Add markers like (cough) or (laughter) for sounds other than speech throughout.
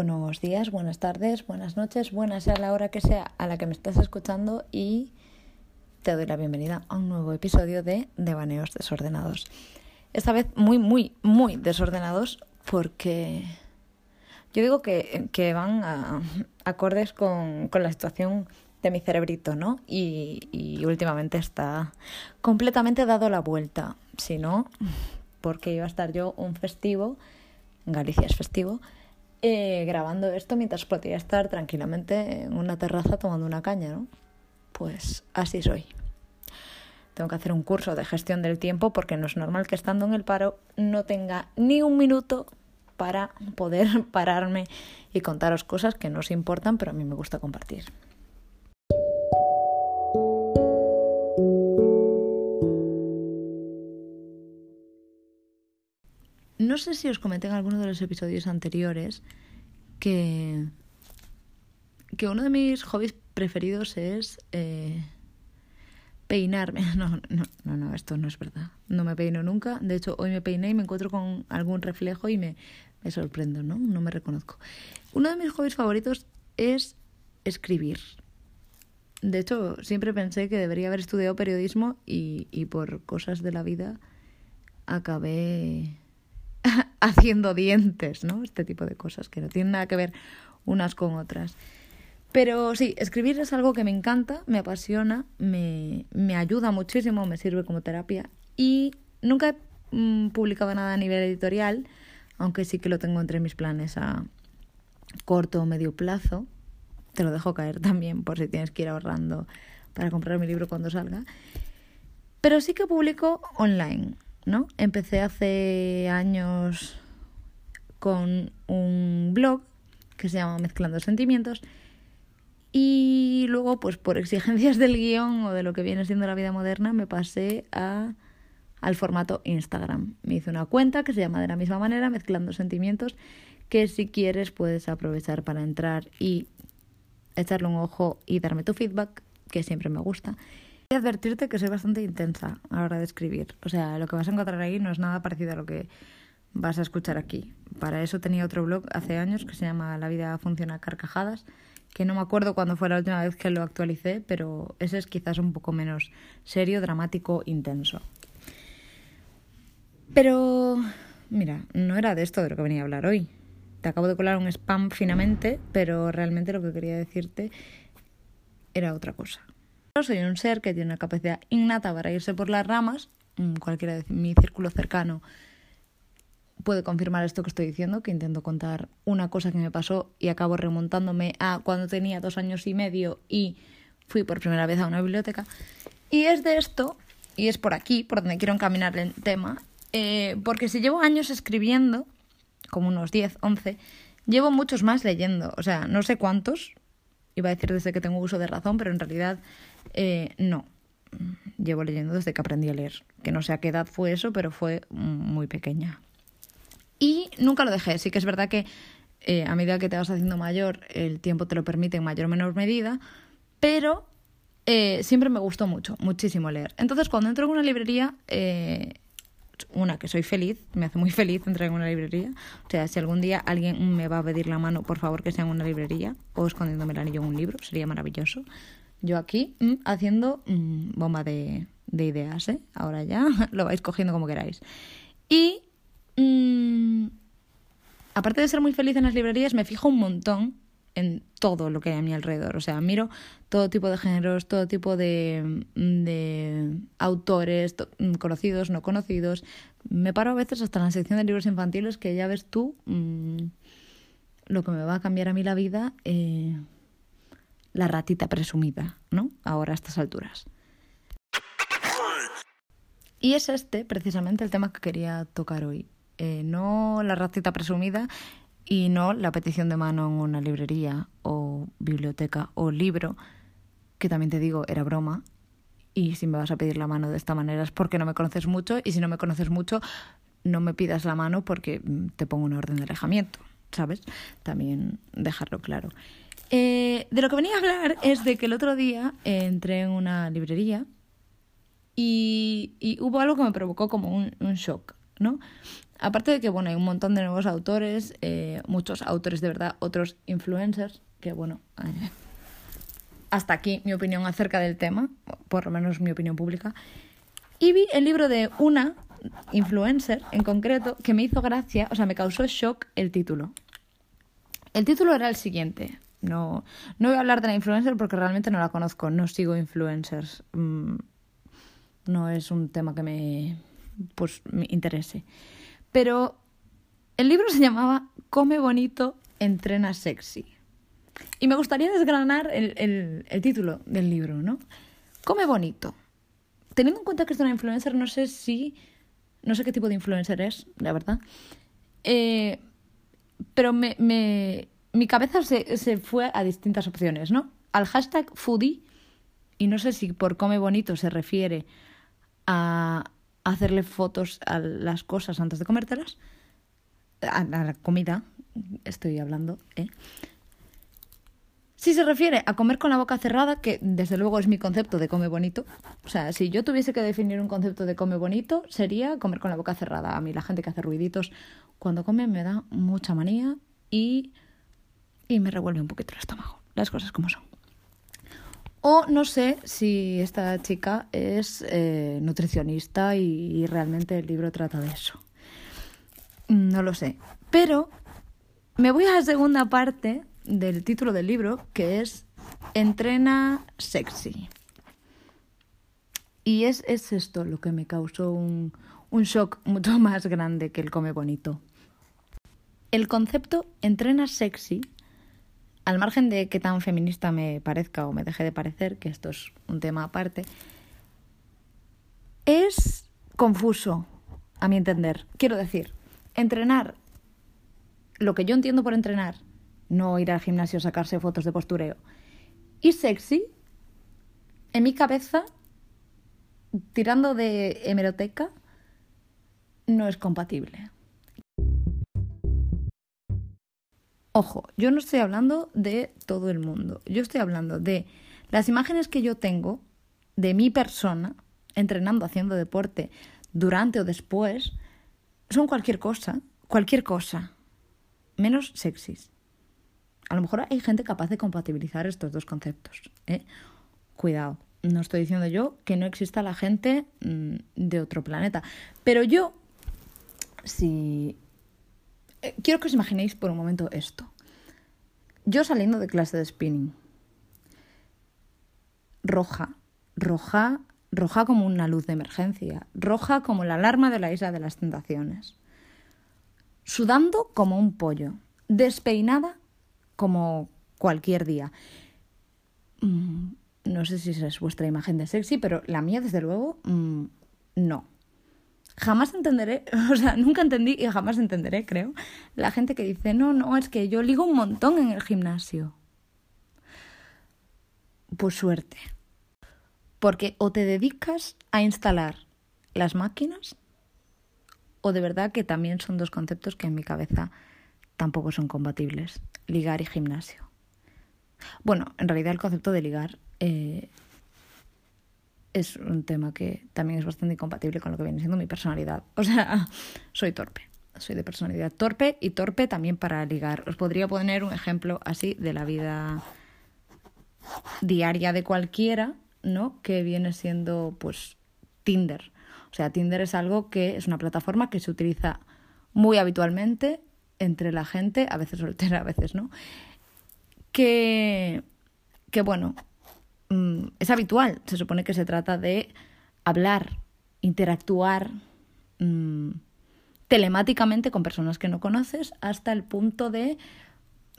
Buenos días, buenas tardes, buenas noches, buenas sea la hora que sea a la que me estás escuchando y te doy la bienvenida a un nuevo episodio de Devaneos Desordenados. Esta vez muy, muy, muy desordenados porque yo digo que, que van a, acordes con, con, la situación de mi cerebrito, ¿no? Y, y últimamente está completamente dado la vuelta. Si no, porque iba a estar yo un festivo, Galicia es festivo, eh, grabando esto mientras podría estar tranquilamente en una terraza tomando una caña, ¿no? Pues así soy. Tengo que hacer un curso de gestión del tiempo porque no es normal que estando en el paro no tenga ni un minuto para poder (laughs) pararme y contaros cosas que no os importan, pero a mí me gusta compartir. No sé si os comenté en alguno de los episodios anteriores que, que uno de mis hobbies preferidos es eh, peinarme. (laughs) No, no, no, no, esto no es verdad. No me peino nunca. De hecho, hoy me peiné y me encuentro con algún reflejo y me, me sorprendo, ¿no? No me reconozco. Uno de mis hobbies favoritos es escribir. De hecho, siempre pensé que debería haber estudiado periodismo y, y por cosas de la vida acabé (laughs) haciendo dientes, ¿no? Este tipo de cosas que no tienen nada que ver unas con otras. Pero sí, escribir es algo que me encanta, me apasiona, me, me ayuda muchísimo, me sirve como terapia y nunca he mm, publicado nada a nivel editorial, aunque sí que lo tengo entre mis planes a corto o medio plazo. Te lo dejo caer también por si tienes que ir ahorrando para comprar mi libro cuando salga. Pero sí que publico online. Empecé hace años con un blog que se llama Mezclando Sentimientos y luego, pues por exigencias del guion o de lo que viene siendo la vida moderna, me pasé a, al formato Instagram. Me hice una cuenta que se llama de la misma manera, Mezclando Sentimientos, que si quieres puedes aprovechar para entrar y echarle un ojo y darme tu feedback, que siempre me gusta advertirte que soy bastante intensa a la hora de escribir. O sea, lo que vas a encontrar ahí no es nada parecido a lo que vas a escuchar aquí. Para eso tenía otro blog hace años que se llama La vida funciona carcajadas, que no me acuerdo cuándo fue la última vez que lo actualicé, pero ese es quizás un poco menos serio, dramático, intenso. Pero, mira, no era de esto de lo que venía a hablar hoy. Te acabo de colar un spam finamente, pero realmente lo que quería decirte era otra cosa. Soy un ser que tiene una capacidad innata para irse por las ramas. Mm, cualquiera de mi círculo cercano puede confirmar esto que estoy diciendo, que intento contar una cosa que me pasó y acabo remontándome a cuando tenía dos años y medio y fui por primera vez a una biblioteca. Y es de esto, y es por aquí, por donde quiero encaminar el tema, eh, porque si llevo años escribiendo, como unos 10, 11, llevo muchos más leyendo, o sea, no sé cuántos, iba a decir desde que tengo uso de razón, pero en realidad eh, no. Llevo leyendo desde que aprendí a leer. Que no sé a qué edad fue eso, pero fue muy pequeña. Y nunca lo dejé. Sí que es verdad que eh, a medida que te vas haciendo mayor, el tiempo te lo permite en mayor o menor medida, pero eh, siempre me gustó mucho, muchísimo leer. Entonces, cuando entro en una librería, una, que soy feliz, me hace muy feliz entrar en una librería. O sea, si algún día alguien me va a pedir la mano, por favor que sea en una librería o escondiéndome el anillo en un libro, sería maravilloso. Yo aquí mm, haciendo mm, bomba de, de, ideas, ¿eh? Ahora ya (laughs) lo vais cogiendo como queráis. Y mm, aparte de ser muy feliz en las librerías, me fijo un montón en todo lo que hay a mi alrededor. O sea, miro todo tipo de géneros, todo tipo de, de autores, conocidos, no conocidos. Me paro a veces hasta en la sección de libros infantiles que ya ves tú lo que me va a cambiar a mí la vida. Eh, la ratita presumida, ¿no? Ahora a estas alturas. Y es este precisamente el tema que quería tocar hoy. Eh, no la ratita presumida y no la petición de mano en una librería o biblioteca o libro, que también te digo, era broma. Y si me vas a pedir la mano de esta manera es porque no me conoces mucho y si no me conoces mucho, no me pidas la mano porque mm, te pongo una orden de alejamiento, ¿sabes? También dejarlo claro. Eh, de lo que venía a hablar es de que el otro día entré en una librería y, hubo algo que me provocó como un, shock, ¿no? aparte de que, bueno, hay un montón de nuevos autores, eh, muchos autores de verdad, otros influencers, que, bueno, eh, hasta aquí mi opinión acerca del tema, por lo menos mi opinión pública. Y vi el libro de una influencer en concreto que me hizo gracia, o sea, me causó shock el título. El título era el siguiente. No, no voy a hablar de la influencer porque realmente no la conozco, no sigo influencers. Mm, no es un tema que me, pues, me interese. Pero el libro se llamaba Come bonito, entrena sexy. Y me gustaría desgranar el, el, el título del libro, ¿no? Come bonito. Teniendo en cuenta que es una influencer, no sé si no sé qué tipo de influencer es, la verdad. Eh, pero me, me, mi cabeza se, se fue a distintas opciones, ¿no? Al hashtag foodie, y no sé si por come bonito se refiere a hacerle fotos a las cosas antes de comértelas, a la comida, estoy hablando, ¿eh? Si se refiere a comer con la boca cerrada, que desde luego es mi concepto de come bonito, o sea, si yo tuviese que definir un concepto de come bonito, sería comer con la boca cerrada. A mí la gente que hace ruiditos cuando come me da mucha manía y, y me revuelve un poquito el estómago, las cosas como son. O no sé si esta chica es eh, nutricionista y realmente el libro trata de eso. No lo sé. Pero me voy a la segunda parte del título del libro, que es Entrena sexy. Y es, es esto lo que me causó un, un shock mucho (laughs) más grande que el come bonito. El concepto entrena sexy, al margen de que tan feminista me parezca o me deje de parecer, que esto es un tema aparte, es confuso, a mi entender. Quiero decir, entrenar, lo que yo entiendo por entrenar, no ir al gimnasio a sacarse fotos de postureo. Y sexy, en mi cabeza, tirando de hemeroteca, no es compatible. Ojo, yo no estoy hablando de todo el mundo, yo estoy hablando de las imágenes que yo tengo de mi persona entrenando, haciendo deporte, durante o después, son cualquier cosa, cualquier cosa, menos sexys. A lo mejor hay gente capaz de compatibilizar estos dos conceptos. ¿eh? Cuidado, no estoy diciendo yo que no exista la gente mm, de otro planeta. Pero yo, si... Eh, quiero que os imaginéis por un momento esto. Yo saliendo de clase de spinning, roja, roja, roja como una luz de emergencia, roja como la alarma de la isla de las tentaciones, sudando como un pollo, despeinada como cualquier día. Mm, no sé si esa es vuestra imagen de sexy, pero la mía, desde luego, mm, no. Jamás entenderé, (laughs) o sea, nunca entendí y jamás entenderé, creo, la gente que dice, no, no, es que yo ligo un montón en el gimnasio. Pues suerte. Porque o te dedicas a instalar las máquinas, o de verdad que también son dos conceptos que en mi cabeza tampoco son compatibles, ligar y gimnasio. Bueno, en realidad el concepto de ligar eh, es un tema que también es bastante incompatible con lo que viene siendo mi personalidad. O sea, (laughs) soy torpe, soy de personalidad torpe y torpe también para ligar. Os podría poner un ejemplo así de la vida diaria de cualquiera, ¿no? Que viene siendo pues Tinder. O sea, Tinder es algo que es una plataforma que se utiliza muy habitualmente entre la gente, a veces soltera, a veces no, que, que bueno, mm, es habitual. Se supone que se trata de hablar, interactuar mm, telemáticamente con personas que no conoces hasta el punto de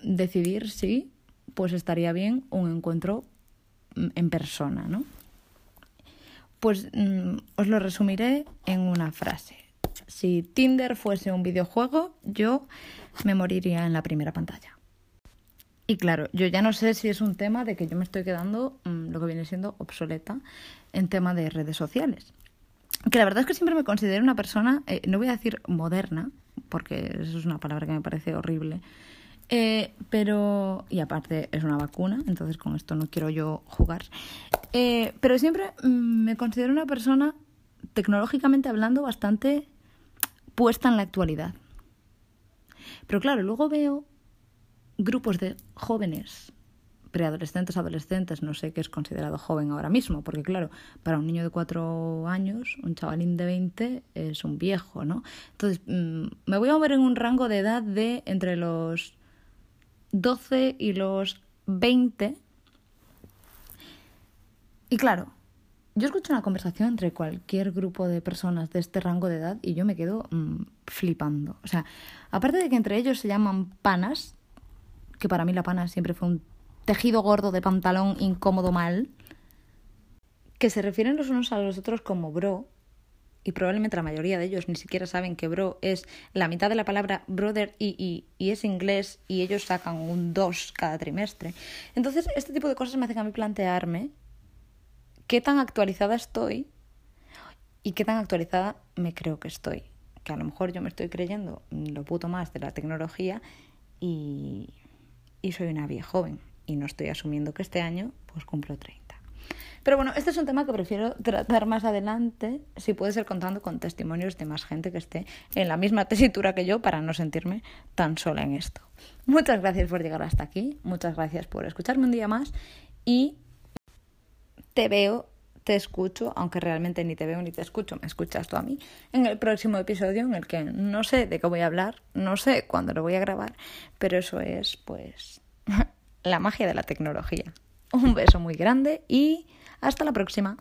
decidir si pues estaría bien un encuentro mm, en persona, ¿no? Pues os lo resumiré en una frase si Tinder fuese un videojuego, yo me moriría en la primera pantalla. Y claro, yo ya no sé si es un tema de que yo me estoy quedando mm, lo que viene siendo obsoleta en tema de redes sociales. Que la verdad es que siempre me considero una persona, eh, no voy a decir moderna, porque eso es una palabra que me parece horrible, eh, pero, y aparte es una vacuna, entonces con esto no quiero yo jugar, eh, pero siempre mm, me considero una persona, tecnológicamente hablando, bastante puesta en la actualidad. Pero claro, luego veo grupos de jóvenes, preadolescentes, adolescentes, no sé qué es considerado joven ahora mismo, porque claro, para un niño de cuatro años, un chavalín de 20 es un viejo, ¿no? Entonces, mm, me voy a mover en un rango de edad de entre los 12 y los 20. Y claro, yo escucho una conversación entre cualquier grupo de personas de este rango de edad y yo me quedo mm, flipando. O sea, aparte de que entre ellos se llaman panas, que para mí la pana siempre fue un tejido gordo de pantalón incómodo mal, que se refieren los unos a los otros como bro, y probablemente la mayoría de ellos ni siquiera saben que bro es la mitad de la palabra brother y, y, es inglés y ellos sacan un 2 cada trimestre. Entonces, este tipo de cosas me hacen a mí plantearme qué tan actualizada estoy y qué tan actualizada me creo que estoy. Que a lo mejor yo me estoy creyendo lo puto más de la tecnología y, y soy una vieja joven y no estoy asumiendo que este año pues cumplo 30. Pero bueno, este es un tema que prefiero tratar más adelante, si puede ser contando con testimonios de más gente que esté en la misma tesitura que yo para no sentirme tan sola en esto. Muchas gracias por llegar hasta aquí, muchas gracias por escucharme un día más y te veo, te escucho, aunque realmente ni te veo ni te escucho, me escuchas tú a mí, en el próximo episodio en el que no sé de qué voy a hablar, no sé cuándo lo voy a grabar, pero eso es pues (laughs) la magia de la tecnología. Un beso muy grande y hasta la próxima.